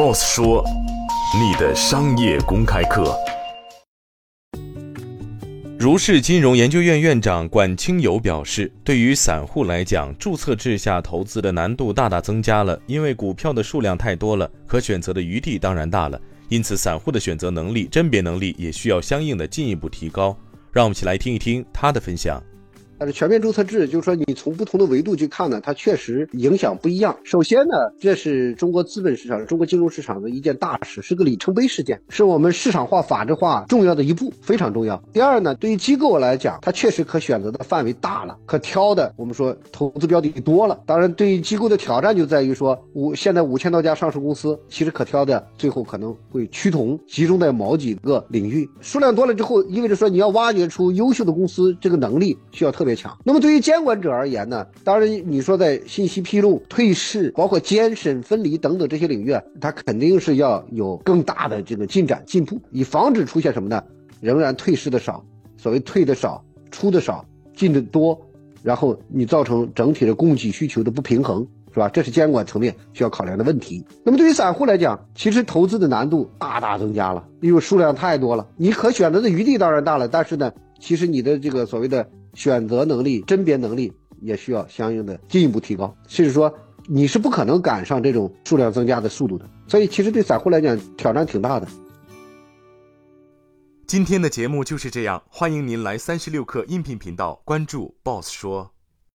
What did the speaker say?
，Boss 说，你的商业公开课。如是金融研究院院长管清友表示，对于散户来讲，注册制下投资的难度大大增加了，因为股票的数量太多了，可选择的余地当然大了，因此散户的选择能力、甄别能力也需要相应的进一步提高。让我们一起来听一听他的分享。但是全面注册制，就是说你从不同的维度去看呢，它确实影响不一样。首先呢，这是中国资本市场、中国金融市场的一件大事，是个里程碑事件，是我们市场化、法治化重要的一步，非常重要。第二呢，对于机构来讲，它确实可选择的范围大了，可挑的我们说投资标的多了。当然，对于机构的挑战就在于说，五现在五千多家上市公司，其实可挑的最后可能会趋同，集中在某几个领域。数量多了之后，意味着说你要挖掘出优秀的公司，这个能力需要特别。越强。那么对于监管者而言呢？当然，你说在信息披露、退市，包括监审分离等等这些领域，它肯定是要有更大的这个进展进步，以防止出现什么呢？仍然退市的少，所谓退的少、出的少、进的多，然后你造成整体的供给需求的不平衡，是吧？这是监管层面需要考量的问题。那么对于散户来讲，其实投资的难度大大增加了，因为数量太多了，你可选择的余地当然大了，但是呢，其实你的这个所谓的。选择能力、甄别能力也需要相应的进一步提高，甚至说你是不可能赶上这种数量增加的速度的。所以，其实对散户来讲挑战挺大的。今天的节目就是这样，欢迎您来三十六课音频频道关注 Boss 说。